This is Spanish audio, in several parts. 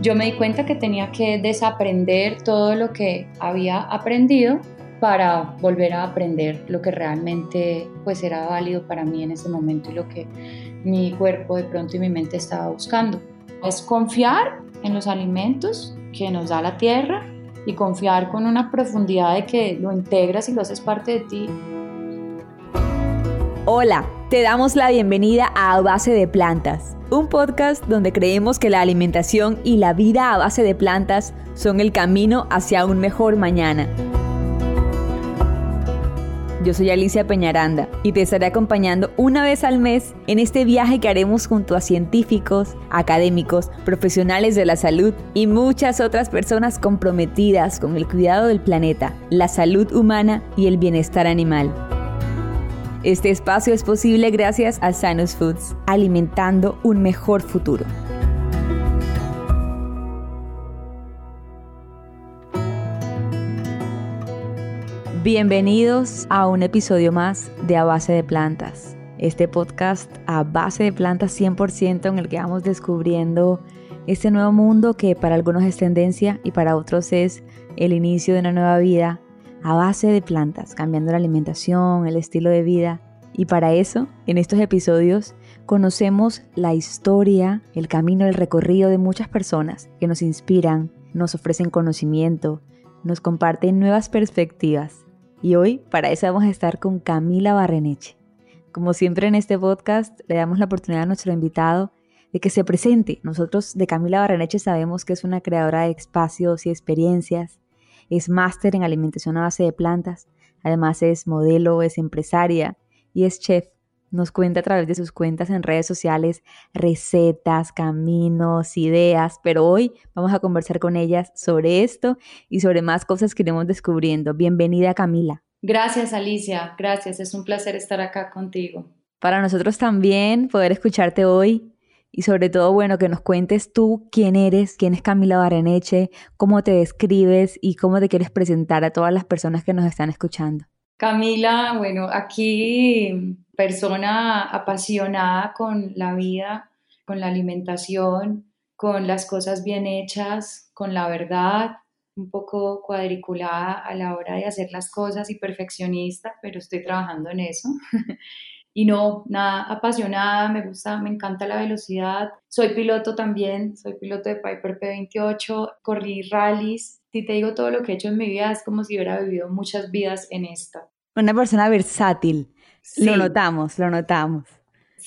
yo me di cuenta que tenía que desaprender todo lo que había aprendido para volver a aprender lo que realmente pues era válido para mí en ese momento y lo que mi cuerpo de pronto y mi mente estaba buscando. Es confiar en los alimentos que nos da la tierra y confiar con una profundidad de que lo integras y lo haces parte de ti. Hola, te damos la bienvenida a Base de Plantas, un podcast donde creemos que la alimentación y la vida a base de plantas son el camino hacia un mejor mañana. Yo soy Alicia Peñaranda y te estaré acompañando una vez al mes en este viaje que haremos junto a científicos, académicos, profesionales de la salud y muchas otras personas comprometidas con el cuidado del planeta, la salud humana y el bienestar animal. Este espacio es posible gracias a Sanus Foods, alimentando un mejor futuro. Bienvenidos a un episodio más de A Base de Plantas. Este podcast a base de plantas 100% en el que vamos descubriendo este nuevo mundo que para algunos es tendencia y para otros es el inicio de una nueva vida a base de plantas, cambiando la alimentación, el estilo de vida. Y para eso, en estos episodios, conocemos la historia, el camino, el recorrido de muchas personas que nos inspiran, nos ofrecen conocimiento, nos comparten nuevas perspectivas y hoy para eso vamos a estar con Camila Barreneche. Como siempre en este podcast le damos la oportunidad a nuestro invitado de que se presente. Nosotros de Camila Barreneche sabemos que es una creadora de espacios y experiencias, es máster en alimentación a base de plantas, además es modelo, es empresaria y es chef nos cuenta a través de sus cuentas en redes sociales recetas, caminos, ideas, pero hoy vamos a conversar con ellas sobre esto y sobre más cosas que iremos descubriendo. Bienvenida Camila. Gracias Alicia, gracias, es un placer estar acá contigo. Para nosotros también poder escucharte hoy y sobre todo, bueno, que nos cuentes tú quién eres, quién es Camila Bareneche, cómo te describes y cómo te quieres presentar a todas las personas que nos están escuchando. Camila, bueno, aquí persona apasionada con la vida, con la alimentación, con las cosas bien hechas, con la verdad, un poco cuadriculada a la hora de hacer las cosas y perfeccionista, pero estoy trabajando en eso. y no, nada, apasionada, me gusta, me encanta la velocidad. Soy piloto también, soy piloto de Piper P28, corrí rallies. Si te digo todo lo que he hecho en mi vida, es como si hubiera vivido muchas vidas en esta. Una persona versátil. Lo notamos, lo notamos.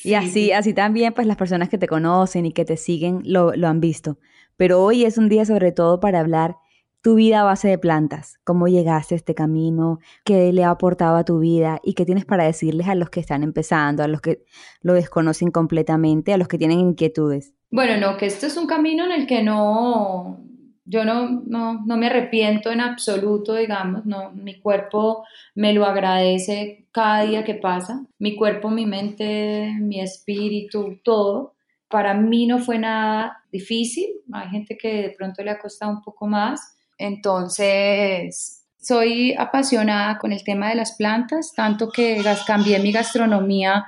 y así, así también, pues las personas que te conocen y que te siguen lo, lo han visto. Pero hoy es un día sobre todo para hablar tu vida a base de plantas, cómo llegaste a este camino, qué le ha aportado a tu vida y qué tienes para decirles a los que están empezando, a los que lo desconocen completamente, a los que tienen inquietudes. Bueno, no, que esto es un camino en el que no, yo no, no, no, me arrepiento en absoluto, digamos, no, mi cuerpo me lo agradece cada día que pasa, mi cuerpo, mi mente, mi espíritu, todo. Para mí no fue nada difícil, hay gente que de pronto le ha costado un poco más, entonces soy apasionada con el tema de las plantas, tanto que cambié mi gastronomía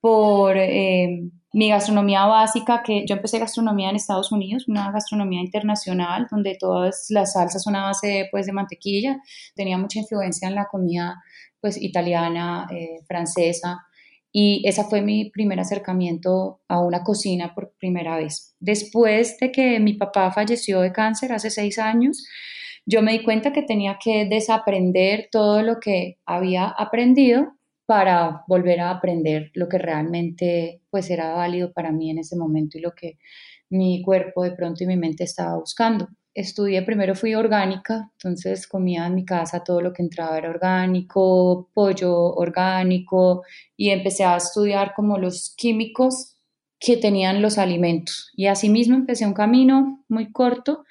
por... Eh, mi gastronomía básica, que yo empecé gastronomía en Estados Unidos, una gastronomía internacional, donde todas las salsas son a base pues, de mantequilla, tenía mucha influencia en la comida pues, italiana, eh, francesa, y ese fue mi primer acercamiento a una cocina por primera vez. Después de que mi papá falleció de cáncer hace seis años, yo me di cuenta que tenía que desaprender todo lo que había aprendido para volver a aprender lo que realmente pues era válido para mí en ese momento y lo que mi cuerpo de pronto y mi mente estaba buscando. Estudié, primero fui orgánica, entonces comía en mi casa todo lo que entraba era orgánico, pollo orgánico y empecé a estudiar como los químicos que tenían los alimentos. Y así mismo empecé un camino muy corto,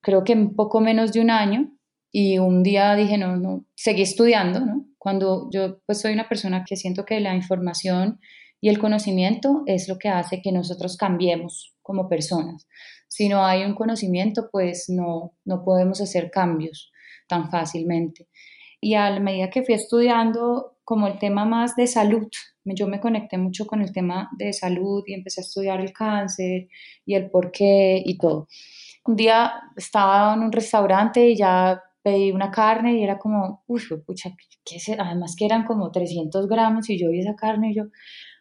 creo que en poco menos de un año, y un día dije, no, no, seguí estudiando. Cuando yo pues soy una persona que siento que la información y el conocimiento es lo que hace que nosotros cambiemos como personas. Si no hay un conocimiento, pues no, no podemos hacer cambios tan fácilmente. y a la medida que fui estudiando como el tema más de salud, yo me conecté mucho con el tema de salud y empecé a estudiar el cáncer y el por qué y todo. Un día estaba en un restaurante y ya pedí una carne y era como, uy, pucha, ¿qué es? además que eran como 300 gramos y yo vi esa carne y yo,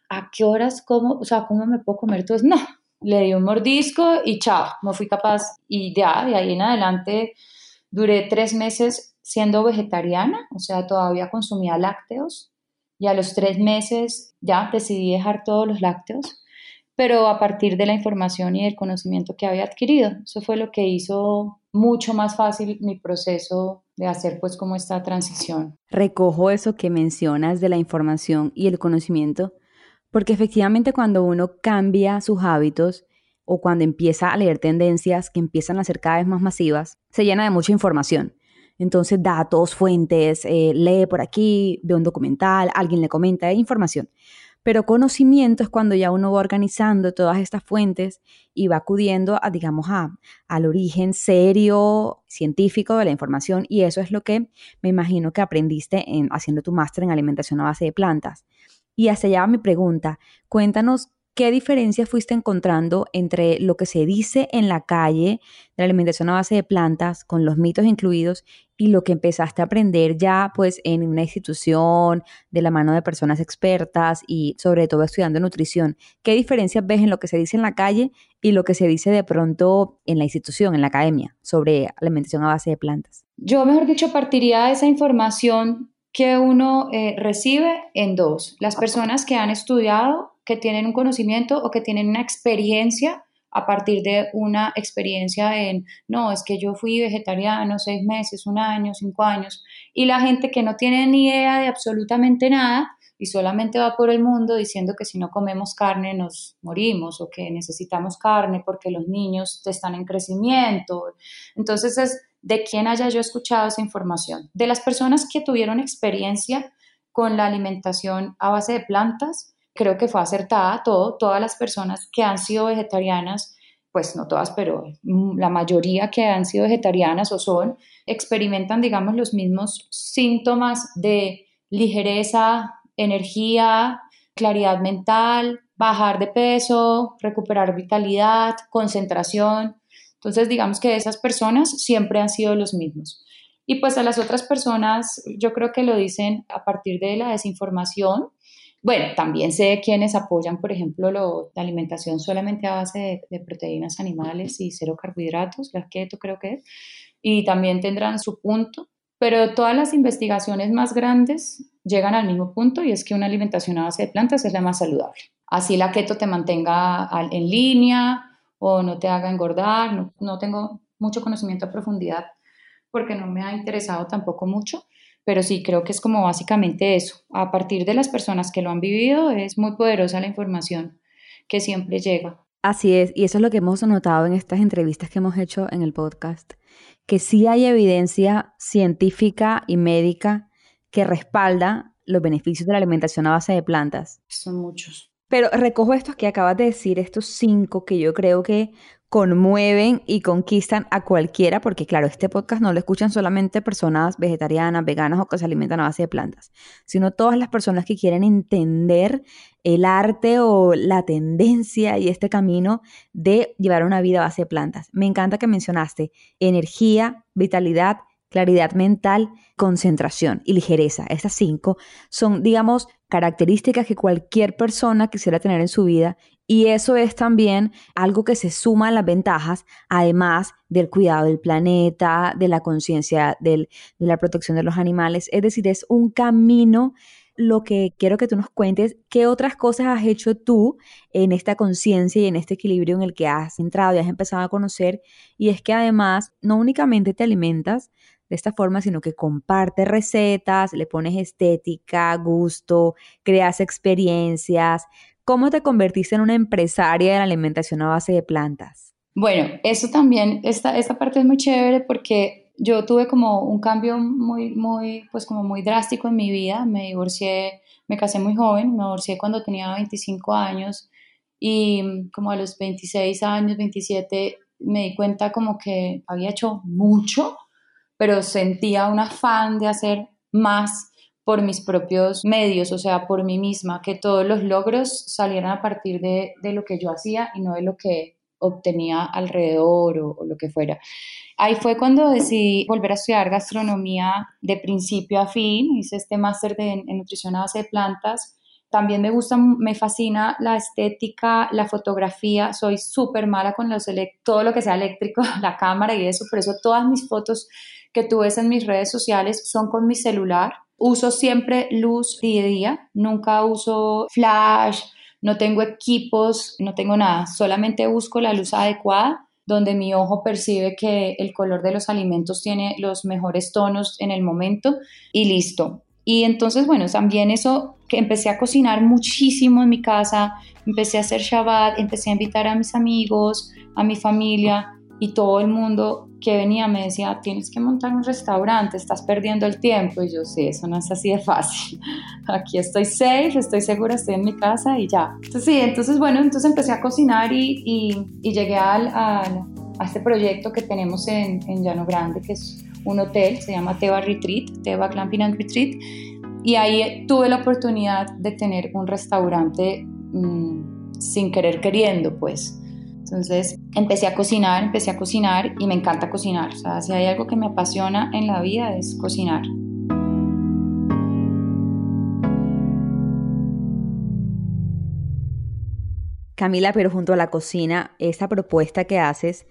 ¿a qué horas como, o sea, cómo me puedo comer todo? No, le di un mordisco y chao, no fui capaz. Y ya, de ahí en adelante, duré tres meses siendo vegetariana, o sea, todavía consumía lácteos y a los tres meses ya decidí dejar todos los lácteos, pero a partir de la información y el conocimiento que había adquirido. Eso fue lo que hizo mucho más fácil mi proceso de hacer pues como esta transición. Recojo eso que mencionas de la información y el conocimiento, porque efectivamente cuando uno cambia sus hábitos o cuando empieza a leer tendencias que empiezan a ser cada vez más masivas, se llena de mucha información. Entonces, datos, fuentes, eh, lee por aquí, ve un documental, alguien le comenta, información. Pero conocimiento es cuando ya uno va organizando todas estas fuentes y va acudiendo a, digamos, a, al origen serio, científico de la información. Y eso es lo que me imagino que aprendiste en, haciendo tu máster en alimentación a base de plantas. Y hacia allá mi pregunta. Cuéntanos ¿Qué diferencia fuiste encontrando entre lo que se dice en la calle de la alimentación a base de plantas, con los mitos incluidos, y lo que empezaste a aprender ya pues en una institución, de la mano de personas expertas y sobre todo estudiando nutrición? ¿Qué diferencias ves en lo que se dice en la calle y lo que se dice de pronto en la institución, en la academia, sobre alimentación a base de plantas? Yo, mejor dicho, partiría de esa información que uno eh, recibe en dos. Las personas que han estudiado que tienen un conocimiento o que tienen una experiencia a partir de una experiencia en, no, es que yo fui vegetariano seis meses, un año, cinco años, y la gente que no tiene ni idea de absolutamente nada y solamente va por el mundo diciendo que si no comemos carne nos morimos o que necesitamos carne porque los niños están en crecimiento. Entonces es de quién haya yo escuchado esa información. De las personas que tuvieron experiencia con la alimentación a base de plantas, creo que fue acertada todo, todas las personas que han sido vegetarianas, pues no todas, pero la mayoría que han sido vegetarianas o son, experimentan, digamos, los mismos síntomas de ligereza, energía, claridad mental, bajar de peso, recuperar vitalidad, concentración. Entonces, digamos que esas personas siempre han sido los mismos. Y pues a las otras personas, yo creo que lo dicen a partir de la desinformación, bueno, también sé quienes apoyan, por ejemplo, la alimentación solamente a base de, proteínas animales y cero carbohidratos, la keto creo que es, y también tendrán su punto, pero todas las investigaciones más grandes llegan al mismo punto y es que una alimentación a base de plantas es la más saludable. Así la keto te mantenga en línea o no te haga engordar, no, tengo mucho conocimiento a profundidad porque no me ha interesado tampoco mucho, pero sí, creo que es como básicamente eso. A partir de las personas que lo han vivido, es muy poderosa la información que siempre llega. Así es, y eso es lo que hemos notado en estas entrevistas que hemos hecho en el podcast, que sí hay evidencia científica y médica que respalda los beneficios de la alimentación a base de plantas. Son muchos. Pero recojo estos que acabas de decir, estos cinco que yo creo que conmueven y conquistan a cualquiera, porque claro, este podcast no lo escuchan solamente personas vegetarianas, veganas o que se alimentan a base de plantas, sino todas las personas que quieren entender el arte o la tendencia y este camino de llevar una vida a base de plantas. Me encanta que mencionaste energía, vitalidad, claridad mental, concentración y ligereza. Estas cinco son, digamos, características que cualquier persona quisiera tener en su vida y eso es también algo que se suma a las ventajas, además del cuidado del planeta, de la conciencia de la protección de los animales. Es decir, es un camino lo que quiero que tú nos cuentes, qué otras cosas has hecho tú en esta conciencia y en este equilibrio en el que has entrado y has empezado a conocer. Y es que además no únicamente te alimentas esta forma, sino que compartes recetas, le pones estética, gusto, creas experiencias, ¿Cómo te convertiste en una empresaria de la alimentación a base de plantas? Bueno, eso también, esta, esta parte es muy chévere porque yo tuve como un cambio muy, muy, pues como muy drástico en mi vida. Me divorcié, me casé muy joven, me divorcié cuando tenía 25 años y como a los 26 años, 27, me di cuenta como que había hecho mucho, pero sentía un afán de hacer más por mis propios medios, o sea, por mí misma, que todos los logros salieran a partir de, lo que yo hacía y no de lo que obtenía alrededor o, lo que fuera. Ahí fue cuando decidí volver a estudiar gastronomía de principio a fin, hice este máster de, en nutrición a base de plantas. También me gusta, me fascina la estética, la fotografía, soy súper mala con todo lo que sea eléctrico, la cámara y eso, por eso todas mis fotos que tú ves en mis redes sociales son con mi celular. Uso siempre luz día a día, nunca uso flash, no tengo equipos, no tengo nada, solamente busco la luz adecuada donde mi ojo percibe que el color de los alimentos tiene los mejores tonos en el momento y listo. Y entonces, bueno, también eso que empecé a cocinar muchísimo en mi casa, empecé a hacer Shabbat, empecé a invitar a mis amigos, a mi familia y todo el mundo que venía me decía, tienes que montar un restaurante, estás perdiendo el tiempo. Y yo, sí, eso no es así de fácil. Aquí estoy safe, estoy segura, estoy en mi casa y ya. Entonces, sí, entonces, bueno, entonces empecé a cocinar y, y, llegué al, a este proyecto que tenemos en, en, Llano Grande, que es un hotel, se llama Teva Retreat, Teva Glamping and Retreat. Y ahí tuve la oportunidad de tener un restaurante mmm, sin querer queriendo, pues entonces empecé a cocinar, empecé a cocinar y me encanta cocinar. O sea, si hay algo que me apasiona en la vida es cocinar. Camila, pero junto a la cocina, esa propuesta que haces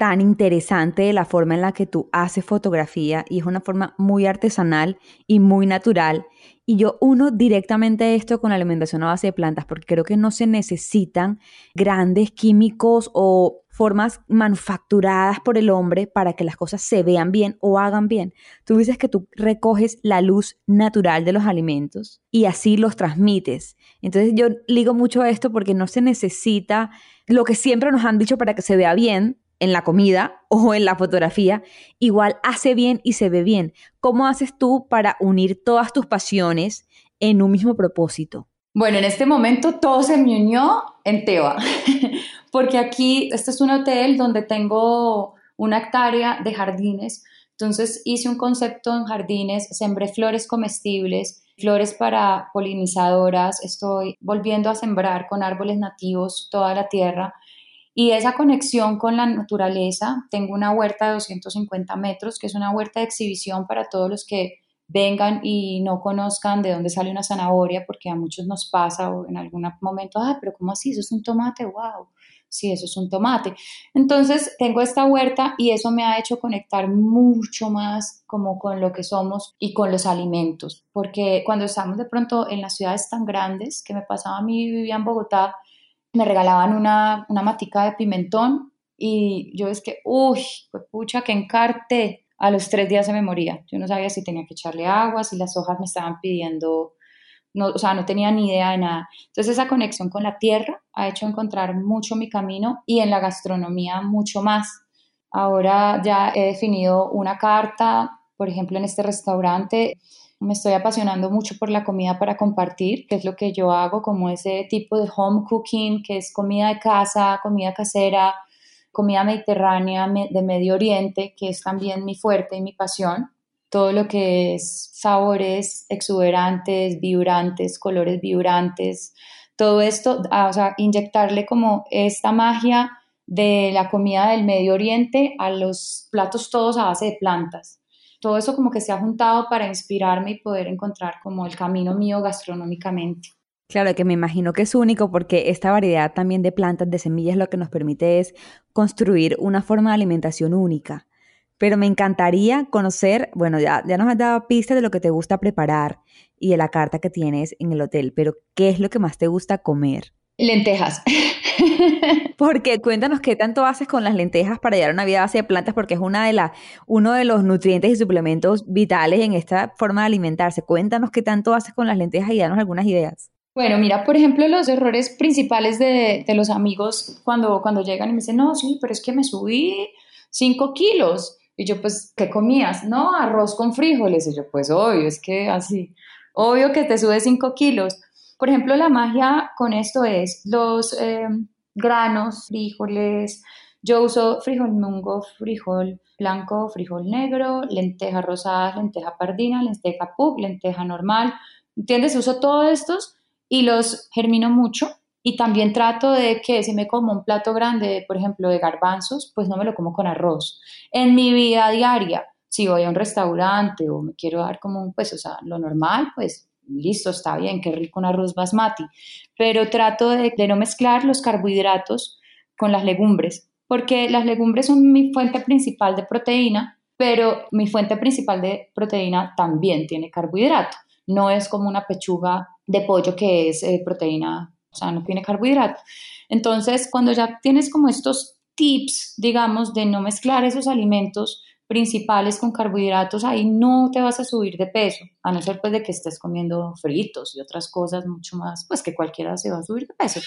tan interesante de la forma en la que tú haces fotografía y es una forma muy artesanal y muy natural. Y yo uno directamente esto con la alimentación a base de plantas porque creo que no se necesitan grandes químicos o formas manufacturadas por el hombre para que las cosas se vean bien o hagan bien. Tú dices que tú recoges la luz natural de los alimentos y así los transmites. Entonces yo ligo mucho a esto porque no se necesita lo que siempre nos han dicho para que se vea bien, en la comida o en la fotografía, igual hace bien y se ve bien. ¿Cómo haces tú para unir todas tus pasiones en un mismo propósito? Bueno, en este momento todo se me unió en Teba, porque aquí, este es un hotel donde tengo una hectárea de jardines, entonces hice un concepto en jardines, sembré flores comestibles, flores para polinizadoras, estoy volviendo a sembrar con árboles nativos toda la tierra y esa conexión con la naturaleza, tengo una huerta de 250 metros, que es una huerta de exhibición para todos los que vengan y no conozcan de dónde sale una zanahoria, porque a muchos nos pasa en algún momento, ah, pero ¿cómo así? Eso es un tomate, wow. Sí, eso es un tomate. Entonces, tengo esta huerta y eso me ha hecho conectar mucho más como con lo que somos y con los alimentos, porque cuando estamos de pronto en las ciudades tan grandes, que me pasaba a mí, vivía en Bogotá, me regalaban una, una matica de pimentón y yo es que, uy, pues pucha, que encarte. A los tres días se me moría. Yo no sabía si tenía que echarle agua, si las hojas me estaban pidiendo, no, o sea, no tenía ni idea de nada. Entonces esa conexión con la tierra ha hecho encontrar mucho mi camino y en la gastronomía mucho más. Ahora ya he definido una carta, por ejemplo, en este restaurante me estoy apasionando mucho por la comida para compartir, que es lo que yo hago, como ese tipo de home cooking, que es comida de casa, comida casera, comida mediterránea de Medio Oriente, que es también mi fuerte y mi pasión. Todo lo que es sabores exuberantes, vibrantes, colores vibrantes, todo esto, ah, o sea, inyectarle como esta magia de la comida del Medio Oriente a los platos todos a base de plantas todo eso como que se ha juntado para inspirarme y poder encontrar como el camino mío gastronómicamente. Claro, que me imagino que es único porque esta variedad también de plantas, de semillas, lo que nos permite es construir una forma de alimentación única. Pero me encantaría conocer, bueno, ya, ya nos has dado pistas de lo que te gusta preparar y de la carta que tienes en el hotel, pero ¿qué es lo que más te gusta comer? Lentejas. porque cuéntanos qué tanto haces con las lentejas para llevar una vida base de plantas, porque es una de las, uno de los nutrientes y suplementos vitales en esta forma de alimentarse. Cuéntanos qué tanto haces con las lentejas y danos algunas ideas. Bueno, mira, por ejemplo, los errores principales de, de los amigos cuando, cuando llegan y me dicen, no, sí, pero es que me subí 5 kilos. Y yo, pues, ¿qué comías? No, arroz con frijoles. Y yo, pues, obvio, es que así, obvio que te subes 5 kilos. Por ejemplo, la magia con esto es los eh, granos, frijoles, Yo uso frijol mungo, frijol blanco, frijol negro, lenteja rosada, lenteja pardina, lenteja pug, lenteja normal. ¿Entiendes? Uso todos estos y los germino mucho. Y también trato de que si me como un plato grande, por ejemplo, de garbanzos, pues no me lo como con arroz. En mi vida diaria, si voy a un restaurante o me quiero dar como un, pues, o sea, lo normal, pues listo, está bien, qué rico un arroz basmati. Pero trato de, no mezclar los carbohidratos con las legumbres, porque las legumbres son mi fuente principal de proteína, pero mi fuente principal de proteína también tiene carbohidrato. No es como una pechuga de pollo que es eh, proteína, o sea, no tiene carbohidrato. Entonces, cuando ya tienes como estos tips, digamos, de no mezclar esos alimentos principales con carbohidratos, ahí no te vas a subir de peso, a no ser pues de que estés comiendo fritos y otras cosas mucho más, pues que cualquiera se va a subir de peso.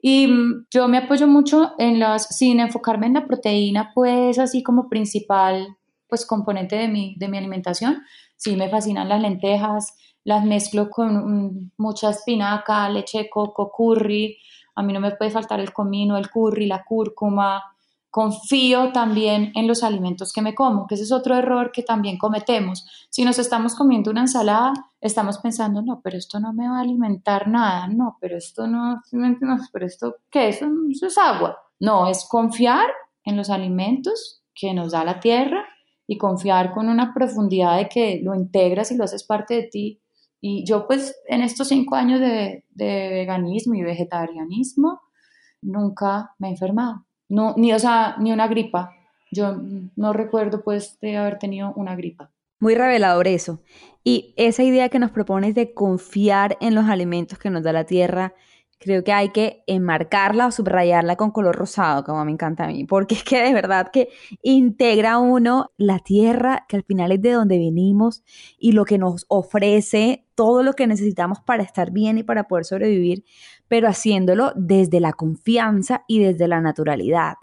Y mm, yo me apoyo mucho en las, sin enfocarme en la proteína, pues así como principal, pues componente de mi, de mi alimentación. Sí me fascinan las lentejas, las mezclo con mm, mucha espinaca, leche de coco, curry. A mí no me puede faltar el comino, el curry, la cúrcuma. Confío también en los alimentos que me como, que ese es otro error que también cometemos. Si nos estamos comiendo una ensalada, estamos pensando, no, pero esto no me va a alimentar nada, no, pero esto no, no pero esto, ¿qué? Eso, eso es agua. No, es confiar en los alimentos que nos da la tierra y confiar con una profundidad de que lo integras y lo haces parte de ti y yo pues en estos cinco años de, veganismo y vegetarianismo nunca me he enfermado, no, ni, o sea, ni una gripa. Yo no recuerdo pues de haber tenido una gripa. Muy revelador eso. Y esa idea que nos propones de confiar en los alimentos que nos da la tierra, creo que hay que enmarcarla o subrayarla con color rosado, como me encanta a mí, porque es que de verdad que integra uno la tierra, que al final es de donde venimos y lo que nos ofrece todo lo que necesitamos para estar bien y para poder sobrevivir, pero haciéndolo desde la confianza y desde la naturalidad.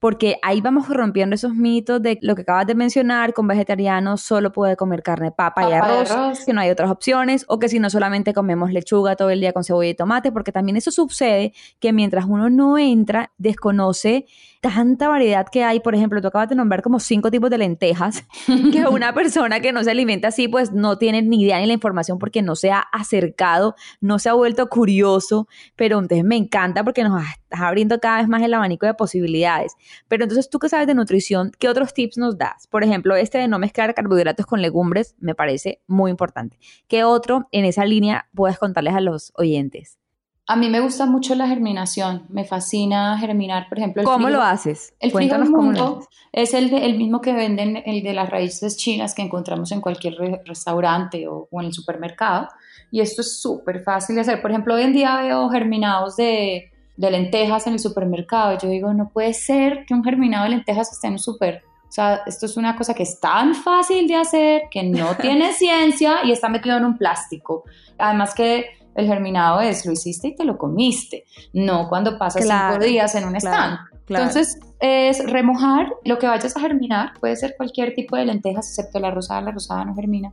Porque ahí vamos rompiendo esos mitos de lo que acabas de mencionar, con vegetarianos solo puede comer carne, papa, y, arroz, que no hay otras opciones, o que si no solamente comemos lechuga todo el día con cebolla y tomate, porque también eso sucede que mientras uno no entra, desconoce tanta variedad que hay. Por ejemplo, tú acabas de nombrar como cinco tipos de lentejas, que una persona que no se alimenta así, pues no tiene ni idea ni la información porque no se ha acercado, no se ha vuelto curioso, pero entonces me encanta porque nos estás abriendo cada vez más el abanico de posibilidades. Pero entonces, tú que sabes de nutrición, ¿qué otros tips nos das? Por ejemplo, este de no mezclar carbohidratos con legumbres me parece muy importante. ¿Qué otro en esa línea puedes contarles a los oyentes? A mí me gusta mucho la germinación, me fascina germinar, por ejemplo. ¿Cómo lo haces? El Cuéntanos cómo es el, el mismo que venden, el de las raíces chinas que encontramos en cualquier restaurante o, o, en el supermercado. Y esto es súper fácil de hacer. Por ejemplo, hoy en día veo germinados de, de lentejas en el supermercado. Y yo digo, no puede ser que un germinado de lentejas esté en un super. O sea, esto es una cosa que es tan fácil de hacer, que no tiene ciencia y está metido en un plástico. Además que el germinado es, lo hiciste y te lo comiste, no cuando pasas cinco días en un stand. Entonces, es remojar lo que vayas a germinar, puede ser cualquier tipo de lentejas, excepto la rosada, la rosada no germina.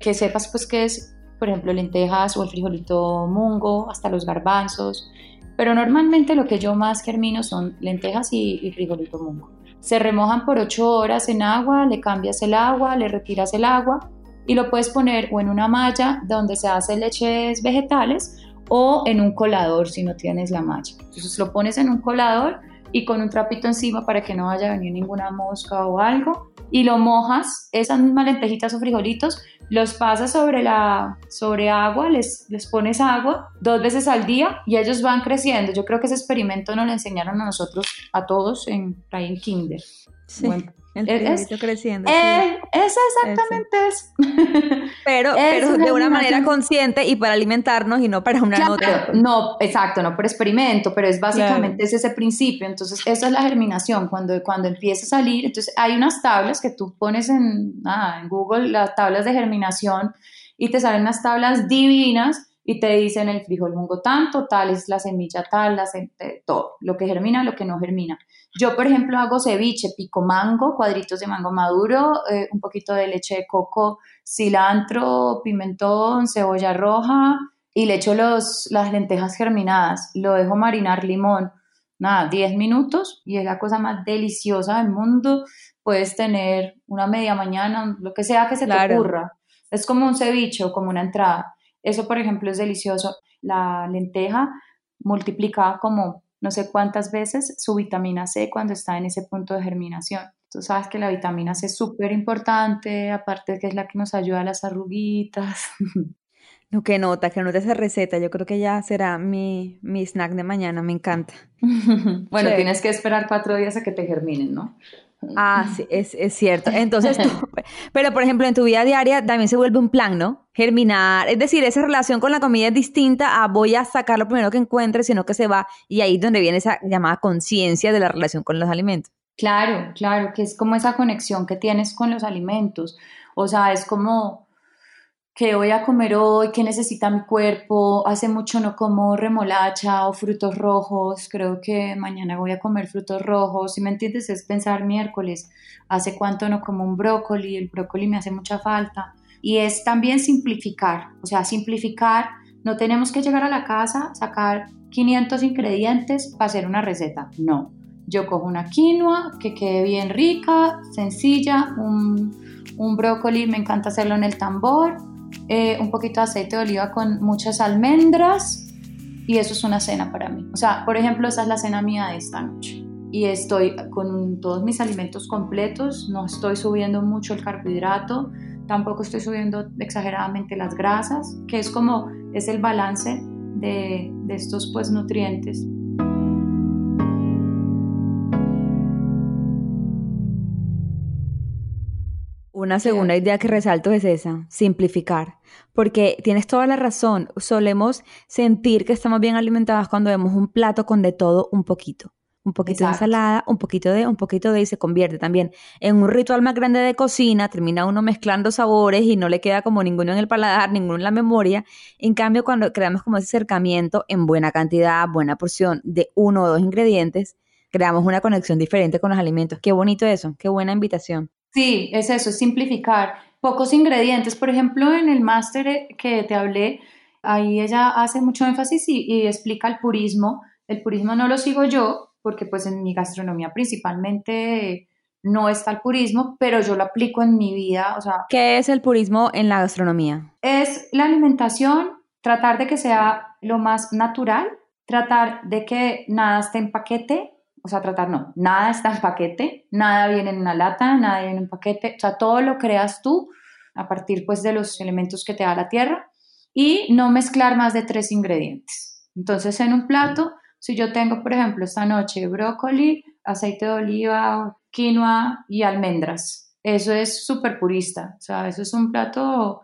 Que sepas pues que es, por ejemplo, lentejas o el frijolito mungo, hasta los garbanzos, pero normalmente lo que yo más germino son lentejas y, y frijolito mungo. Se remojan por 8 horas en agua, le cambias el agua, le retiras el agua y lo puedes poner o en una malla donde se hace leches vegetales o en un colador si no tienes la malla. Entonces lo pones en un colador y con un trapito encima para que no vaya a venir ninguna mosca o algo y lo mojas, esas mismas lentejitas o frijolitos, los pasas sobre, la, sobre agua, les, les pones agua dos veces al día y ellos van creciendo. Yo creo que ese experimento nos lo enseñaron a nosotros, a todos en, ahí en Kinder. Sí. El es, creciendo. Eh, es exactamente eso. Pero, pero de una manera consciente y para alimentarnos y no para una nota. No, exacto, no por experimento, pero es básicamente es ese principio. Entonces, eso es la germinación. Cuando, cuando empieza a salir, entonces hay unas tablas que tú pones en, en Google, las tablas de germinación, y te salen unas tablas divinas y te dicen el frijol mungo tanto, tal es la semilla tal, la todo, lo que germina, lo que no germina. Yo, por ejemplo, hago ceviche, pico mango, cuadritos de mango maduro, eh, un poquito de leche de coco, cilantro, pimentón, cebolla roja y le echo los, las lentejas germinadas. Lo dejo marinar limón nada, 10 minutos y es la cosa más deliciosa del mundo. Puedes tener una media mañana, lo que sea que se te ocurra. Es como un ceviche o como una entrada. Eso, por ejemplo, es delicioso. La lenteja multiplica como no sé cuántas veces su vitamina C cuando está en ese punto de germinación. Tú sabes que la vitamina C es súper importante, aparte de que es la que nos ayuda a las arruguitas. No, que nota, que nota esa receta. Yo creo que ya será mi, mi snack de mañana, me encanta. bueno, tienes que esperar cuatro días a que te germinen, ¿no? Ah, sí, es, es cierto. Entonces, tú, pero por ejemplo, en tu vida diaria también se vuelve un plan, ¿no? Germinar, es decir, esa relación con la comida es distinta a voy a sacar lo primero que encuentre, sino que se va y ahí es donde viene esa llamada conciencia de la relación con los alimentos. Claro, claro, que es como esa conexión que tienes con los alimentos. O sea, es como qué voy a comer hoy, qué necesita mi cuerpo. Hace mucho no como remolacha o frutos rojos, creo que mañana voy a comer frutos rojos. Si me entiendes, es pensar miércoles, hace cuánto no como un brócoli, el brócoli me hace mucha falta. Y es también simplificar, o sea, simplificar, no tenemos que llegar a la casa, sacar 500 ingredientes para hacer una receta, no. Yo cojo una quinoa que quede bien rica, sencilla, un, un brócoli, me encanta hacerlo en el tambor, eh, un poquito de aceite de oliva con muchas almendras y eso es una cena para mí. O sea, por ejemplo, esa es la cena mía de esta noche. Y estoy con todos mis alimentos completos, no estoy subiendo mucho el carbohidrato, tampoco estoy subiendo exageradamente las grasas, que es como es el balance de, de estos pues nutrientes. Una segunda idea que resalto es esa, simplificar, porque tienes toda la razón, solemos sentir que estamos bien alimentadas cuando vemos un plato con de todo un poquito, un poquito de ensalada, un poquito de, un poquito de y se convierte también en un ritual más grande de cocina, termina uno mezclando sabores y no le queda como ninguno en el paladar, ninguno en la memoria. En cambio, cuando creamos como ese acercamiento en buena cantidad, buena porción de uno o dos ingredientes, creamos una conexión diferente con los alimentos. Qué bonito eso, qué buena invitación. Sí, es eso, es simplificar. Pocos ingredientes, por ejemplo, en el máster eh, que te hablé, ahí ella hace mucho énfasis y, explica el purismo. El purismo no lo sigo yo, porque pues en mi gastronomía principalmente no está el purismo, pero yo lo aplico en mi vida. O sea, ¿Qué es el purismo en la gastronomía? Es la alimentación, tratar de que sea lo más natural, tratar de que nada esté en paquete, o sea, tratar no, nada está en paquete, nada viene en una lata, nada viene en un paquete, o sea, todo lo creas tú a partir pues de los elementos que te da la tierra y no mezclar más de tres ingredientes. Entonces, en un plato, si yo tengo, por ejemplo, esta noche brócoli, aceite de oliva, quinoa y almendras, eso es súper purista, o sea, eso es un plato...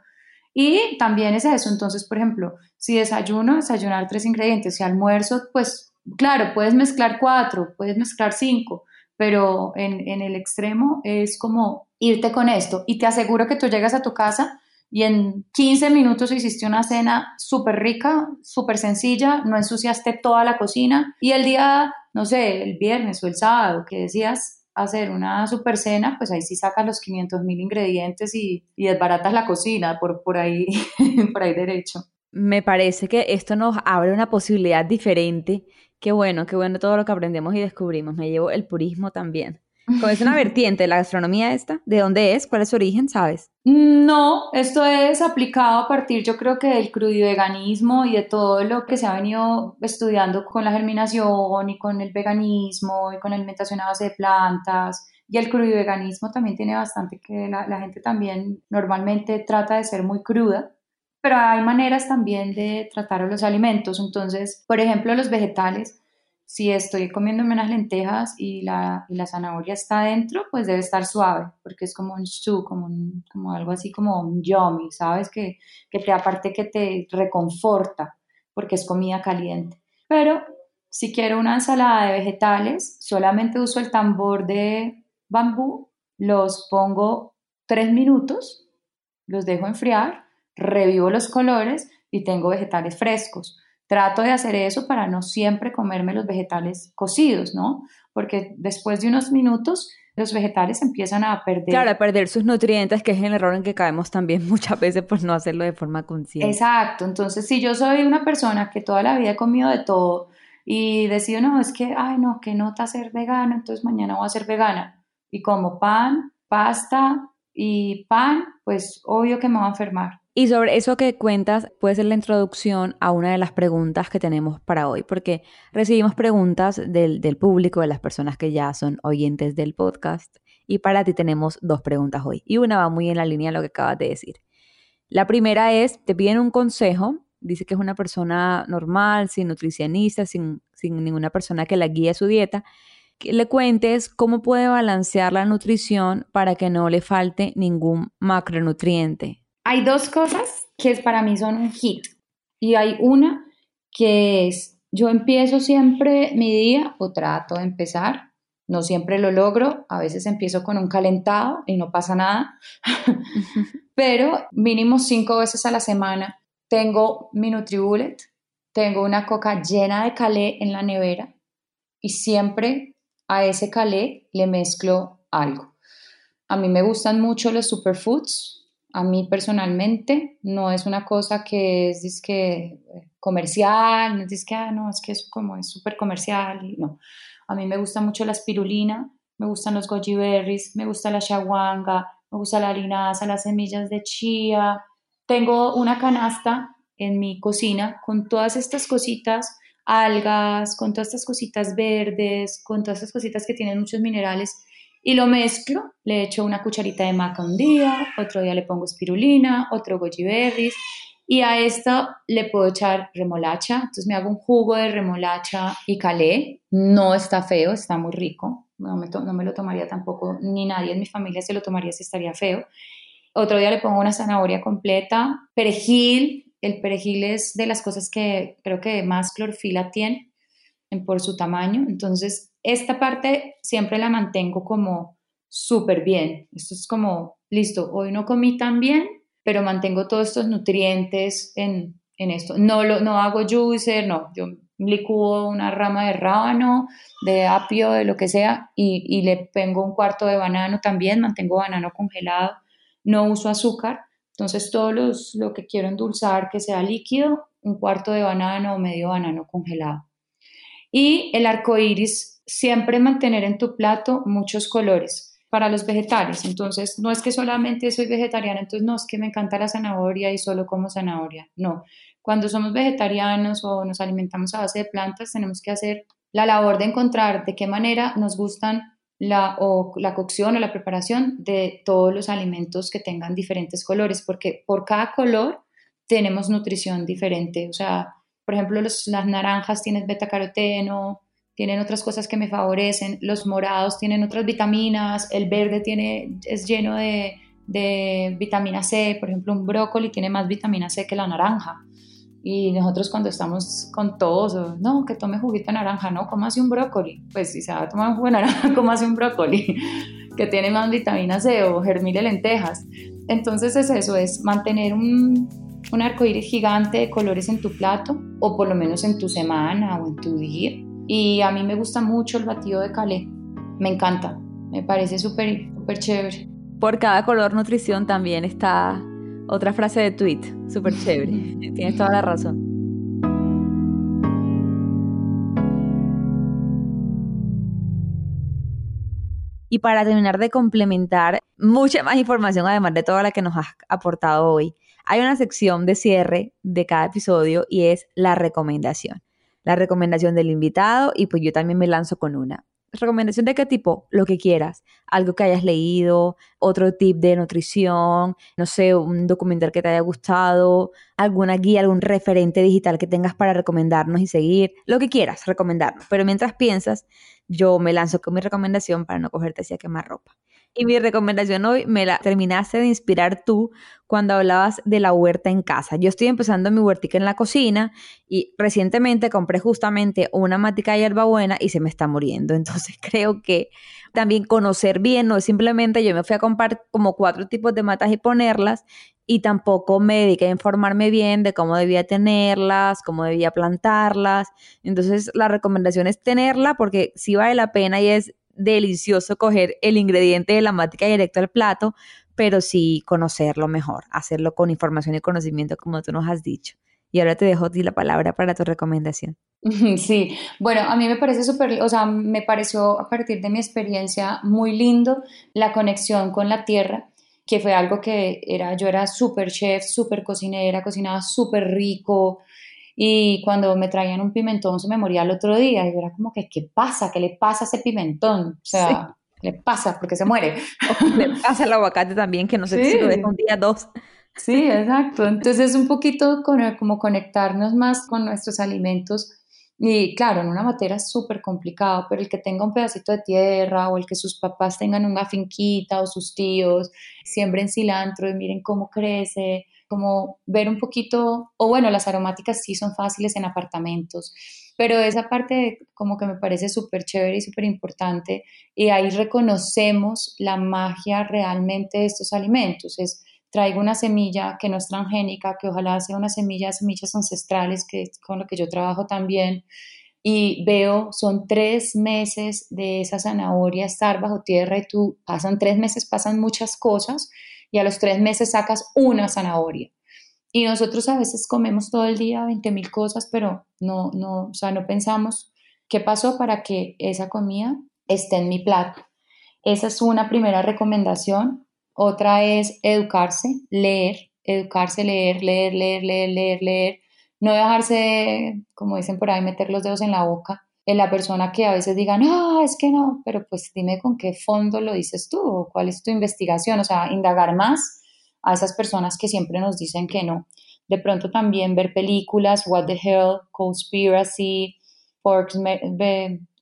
Y también es eso, entonces, por ejemplo, si desayuno, desayunar tres ingredientes, si almuerzo, pues Claro, puedes mezclar cuatro, puedes mezclar cinco, pero en, en, el extremo es como irte con esto y te aseguro que tú llegas a tu casa y en 15 minutos hiciste una cena súper rica, súper sencilla, no ensuciaste toda la cocina y el día, no sé, el viernes o el sábado que decías hacer una super cena, pues ahí sí sacas los 500 mil ingredientes y, y, desbaratas la cocina por, por, ahí, por ahí derecho. Me parece que esto nos abre una posibilidad diferente Qué bueno, qué bueno todo lo que aprendemos y descubrimos. Me llevo el purismo también. ¿Es una vertiente de la gastronomía esta? ¿De dónde es? ¿Cuál es su origen? ¿Sabes? No, esto es aplicado a partir, yo creo que del crudiveganismo y de todo lo que se ha venido estudiando con la germinación y con el veganismo y con la alimentación a base de plantas. Y el crudiveganismo también tiene bastante que la, la gente también normalmente trata de ser muy cruda pero hay maneras también de tratar los alimentos. Entonces, por ejemplo, los vegetales, si estoy comiéndome unas lentejas y la, y la zanahoria está adentro, pues debe estar suave, porque es como un stew, como, como algo así como un yummy, ¿sabes? Que, que te aparte que te reconforta, porque es comida caliente. Pero si quiero una ensalada de vegetales, solamente uso el tambor de bambú, los pongo tres minutos, los dejo enfriar revivo los colores y tengo vegetales frescos. Trato de hacer eso para no siempre comerme los vegetales cocidos, ¿no? Porque después de unos minutos los vegetales empiezan a perder. Claro, a perder sus nutrientes, que es el error en que caemos también muchas veces por no hacerlo de forma consciente. Exacto. Entonces, si yo soy una persona que toda la vida he comido de todo, y decido, no, es que, ay, no, que nota ser vegano, entonces mañana voy a ser vegana. Y como pan, pasta y pan, pues obvio que me va a enfermar. Y sobre eso que cuentas, puede ser la introducción a una de las preguntas que tenemos para hoy, porque recibimos preguntas del, del, público, de las personas que ya son oyentes del podcast, y para ti tenemos dos preguntas hoy. Y una va muy en la línea de lo que acabas de decir. La primera es, te piden un consejo, dice que es una persona normal, sin nutricionista, sin, sin ninguna persona que la guíe a su dieta, que le cuentes cómo puede balancear la nutrición para que no le falte ningún macronutriente hay dos cosas que para mí son un hit. Y hay una que es, yo empiezo siempre mi día o trato de empezar. No siempre lo logro, a veces empiezo con un calentado y no pasa nada, pero mínimo cinco veces a la semana tengo mi NutriBullet, tengo una coca llena de calé en la nevera y siempre a ese calé le mezclo algo. A mí me gustan mucho los superfoods, a mí personalmente no es una cosa que es, que comercial, no es que, ah, no, es que eso como es súper comercial, no. A mí me gusta mucho la espirulina, me gustan los goji berries, me gusta la shawanga, me gusta la linaza, las semillas de chía. Tengo una canasta en mi cocina con todas estas cositas, algas, con todas estas cositas verdes, con todas estas cositas que tienen muchos minerales y lo mezclo, le echo una cucharita de maca un día, otro día le pongo espirulina, otro goji berries y a esto le puedo echar remolacha, entonces me hago un jugo de remolacha y calé, no está feo, está muy rico, no me, no me lo tomaría tampoco, ni nadie en mi familia se lo tomaría si estaría feo. Otro día le pongo una zanahoria completa, perejil, el perejil es de las cosas que creo que más clorofila tiene por su tamaño, entonces esta parte siempre la mantengo como súper bien. Esto es como, listo, hoy no comí tan bien, pero mantengo todos estos nutrientes en, esto. No, lo, no hago juicer, no, yo licúo una rama de rábano, de apio, de lo que sea, y, le pongo un cuarto de banano también, mantengo banano congelado, no uso azúcar, entonces todo lo que quiero endulzar que sea líquido, un cuarto de banano o medio banano congelado. Y el arco iris siempre mantener en tu plato muchos colores para los vegetales. Entonces, no es que solamente soy vegetariana, entonces no es que me encanta la zanahoria y solo como zanahoria. No, cuando somos vegetarianos o nos alimentamos a base de plantas, tenemos que hacer la labor de encontrar de qué manera nos gustan la, o la cocción o la preparación de todos los alimentos que tengan diferentes colores, porque por cada color tenemos nutrición diferente. O sea, por ejemplo, las naranjas tienen beta caroteno, tienen otras cosas que me favorecen, los morados tienen otras vitaminas, el verde tiene, es lleno de, de vitamina C, por ejemplo, un brócoli tiene más vitamina C que la naranja. Y nosotros cuando estamos con todos, no, que tome juguito de naranja, no, ¿cómo hace un brócoli? Pues si se va a tomar un jugo de naranja, ¿cómo hace un brócoli? que tiene más vitamina C o germil de lentejas. Entonces es eso, es mantener un, un arco iris gigante de colores en tu plato, o por lo menos en tu semana o en tu día, y a mí me gusta mucho el batido de Calais. Me encanta. Me parece súper súper chévere. Por cada color nutrición también está otra frase de tweet. Súper chévere. Tienes toda la razón. Y para terminar de complementar mucha más información, además de toda la que nos has aportado hoy, hay una sección de cierre de cada episodio y es la recomendación la recomendación del invitado y pues yo también me lanzo con una. ¿Recomendación de qué tipo? Lo que quieras. Algo que hayas leído, otro tip de nutrición, no sé, un documental que te haya gustado, alguna guía, algún referente digital que tengas para recomendarnos y seguir, lo que quieras, recomendarnos. Pero mientras piensas, yo me lanzo con mi recomendación para no cogerte así a quemar ropa. Y mi recomendación hoy me la terminaste de inspirar tú cuando hablabas de la huerta en casa. Yo estoy empezando mi huertica en la cocina y recientemente compré justamente una matica de hierbabuena y se me está muriendo. Entonces creo que también conocer bien, no es simplemente yo me fui a comprar como cuatro tipos de matas y ponerlas y tampoco me dediqué a informarme bien de cómo debía tenerlas, cómo debía plantarlas. Entonces la recomendación es tenerla porque sí vale la pena y es delicioso coger el ingrediente de la mática directo al plato, pero sí conocerlo mejor, hacerlo con información y conocimiento como tú nos has dicho. Y ahora te dejo ti la palabra para tu recomendación. Sí, bueno, a mí me parece súper, o sea, me pareció a partir de mi experiencia muy lindo la conexión con la tierra, que fue algo que era, yo era súper chef, súper cocinera, cocinaba súper rico, y cuando me traían un pimentón se me moría el otro día, y yo era como que, ¿qué pasa? ¿Qué le pasa a ese pimentón? O sea, le pasa porque se muere. le pasa al aguacate también, que no sé si lo deja un día, dos. Sí, exacto. Entonces es un poquito como conectarnos más con nuestros alimentos y claro, en una materia es súper complicado, pero el que tenga un pedacito de tierra o el que sus papás tengan una finquita o sus tíos siembren cilantro y miren cómo crece, como ver un poquito, o bueno, las aromáticas sí son fáciles en apartamentos, pero esa parte como que me parece súper chévere y súper importante y ahí reconocemos la magia realmente de estos alimentos. Es traigo una semilla que no es transgénica, que ojalá sea una semilla, semillas ancestrales, que es con lo que yo trabajo también, y veo, son tres meses de esa zanahoria estar bajo tierra y tú pasan tres meses, pasan muchas cosas, y a los tres meses sacas una zanahoria. Y nosotros a veces comemos todo el día 20 mil cosas, pero no, no, o sea, no pensamos qué pasó para que esa comida esté en mi plato. Esa es una primera recomendación. Otra es educarse, leer, educarse, leer, leer, leer, leer, leer, leer. No dejarse, como dicen por ahí, meter los dedos en la boca. En la persona que a veces diga, no, es que no, pero pues dime con qué fondo lo dices tú o cuál es tu investigación. O sea, indagar más a esas personas que siempre nos dicen que no. De pronto también ver películas, What the Hell, Conspiracy, Forks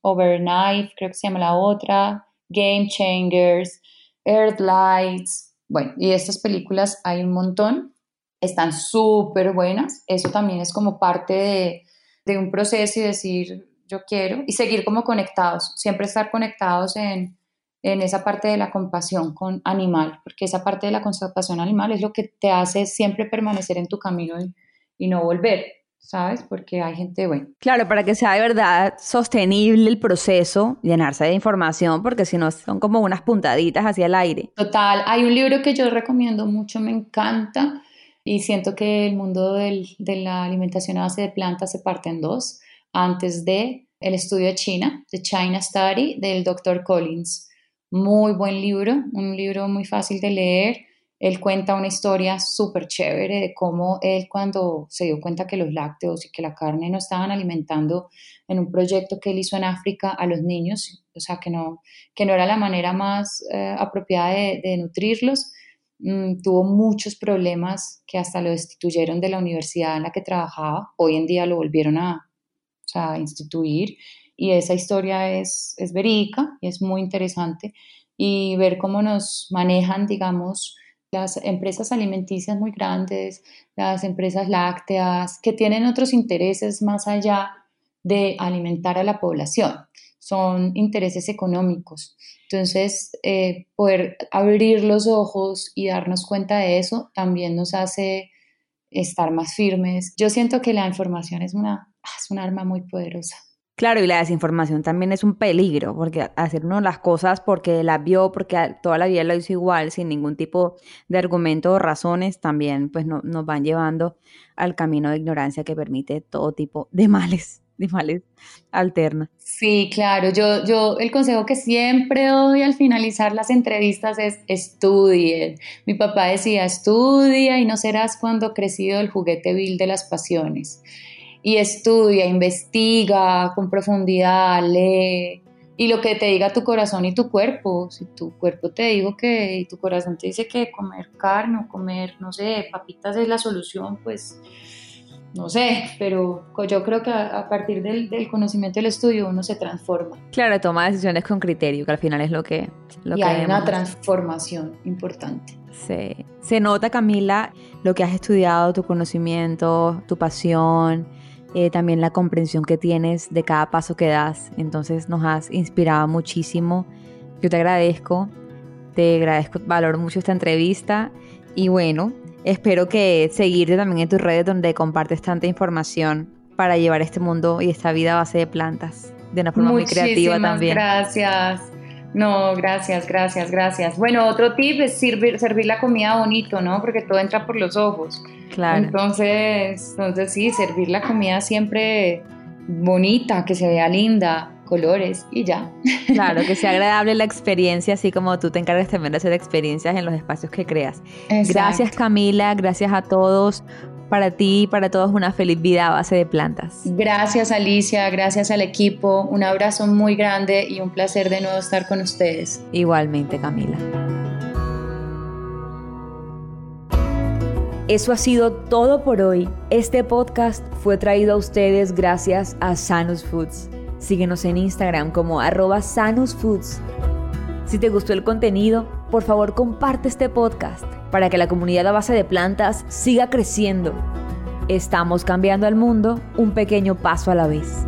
Over Knife, creo que se llama la otra, Game Changers, Earthlights, bueno, y estas películas hay un montón, están súper buenas, eso también es como parte de, de un proceso y decir, yo quiero, y seguir como conectados, siempre estar conectados en, en esa parte de la compasión con animal, porque esa parte de la compasión animal es lo que te hace siempre permanecer en tu camino y, y no volver. ¿sabes? Porque hay gente, bueno. Claro, para que sea de verdad sostenible el proceso, llenarse de información, porque si no son como unas puntaditas hacia el aire. Total, hay un libro que yo recomiendo mucho, me encanta, y siento que el mundo del, de la alimentación a base de plantas se parte en dos. Antes de el estudio de China, The China Study, del Dr. Collins. Muy buen libro, un libro muy fácil de leer él cuenta una historia súper chévere de cómo él cuando se dio cuenta que los lácteos y que la carne no estaban alimentando en un proyecto que él hizo en África a los niños, o sea, que no, que no era la manera más eh, apropiada de, nutrirlos, mm, tuvo muchos problemas que hasta lo destituyeron de la universidad en la que trabajaba, hoy en día lo volvieron a, a instituir y esa historia es, es verídica y es muy interesante y ver cómo nos manejan, digamos, las empresas alimenticias muy grandes, las empresas lácteas, que tienen otros intereses más allá de alimentar a la población, son intereses económicos. Entonces, eh, poder abrir los ojos y darnos cuenta de eso también nos hace estar más firmes. Yo siento que la información es una, es un arma muy poderosa. Claro, y la desinformación también es un peligro, porque hacernos las cosas porque la vio, porque toda la vida lo hizo igual, sin ningún tipo de argumento o razones, también pues no, nos van llevando al camino de ignorancia que permite todo tipo de males, de males alternos. Sí, claro, yo, yo el consejo que siempre doy al finalizar las entrevistas es estudien. Mi papá decía, estudia y no serás cuando crecido el juguete vil de las pasiones y estudia, investiga con profundidad, lee. Y lo que te diga tu corazón y tu cuerpo, si tu cuerpo te dijo que, y tu corazón te dice que comer carne o comer, no sé, papitas es la solución, pues no sé, pero yo creo que a, partir del, conocimiento del estudio uno se transforma. Claro, toma decisiones con criterio, que al final es lo que... Lo y hay una transformación importante. Sí. Se nota, Camila, lo que has estudiado, tu conocimiento, tu pasión, eh, también la comprensión que tienes de cada paso que das. Entonces nos has inspirado muchísimo. Yo te agradezco, te agradezco, valoro mucho esta entrevista y bueno, espero que seguirte también en tus redes donde compartes tanta información para llevar este mundo y esta vida a base de plantas de una forma muy creativa también. Gracias. No, gracias, gracias, gracias. Bueno, otro tip es servir, servir la comida bonito, ¿no? Porque todo entra por los ojos. Claro. Entonces, entonces sí, servir la comida siempre bonita, que se vea linda, colores y ya. Claro, que sea agradable la experiencia, así como tú te encargas también de hacer experiencias en los espacios que creas. Gracias Camila, gracias a todos. Para ti y para todos una feliz vida a base de plantas. Gracias Alicia, gracias al equipo, un abrazo muy grande y un placer de nuevo estar con ustedes. Igualmente Camila. Eso ha sido todo por hoy. Este podcast fue traído a ustedes gracias a Sanus Foods. Síguenos en Instagram como arroba Sanus Foods. Si te gustó el contenido, por favor comparte este podcast para que la comunidad a base de plantas siga creciendo. Estamos cambiando al mundo un pequeño paso a la vez.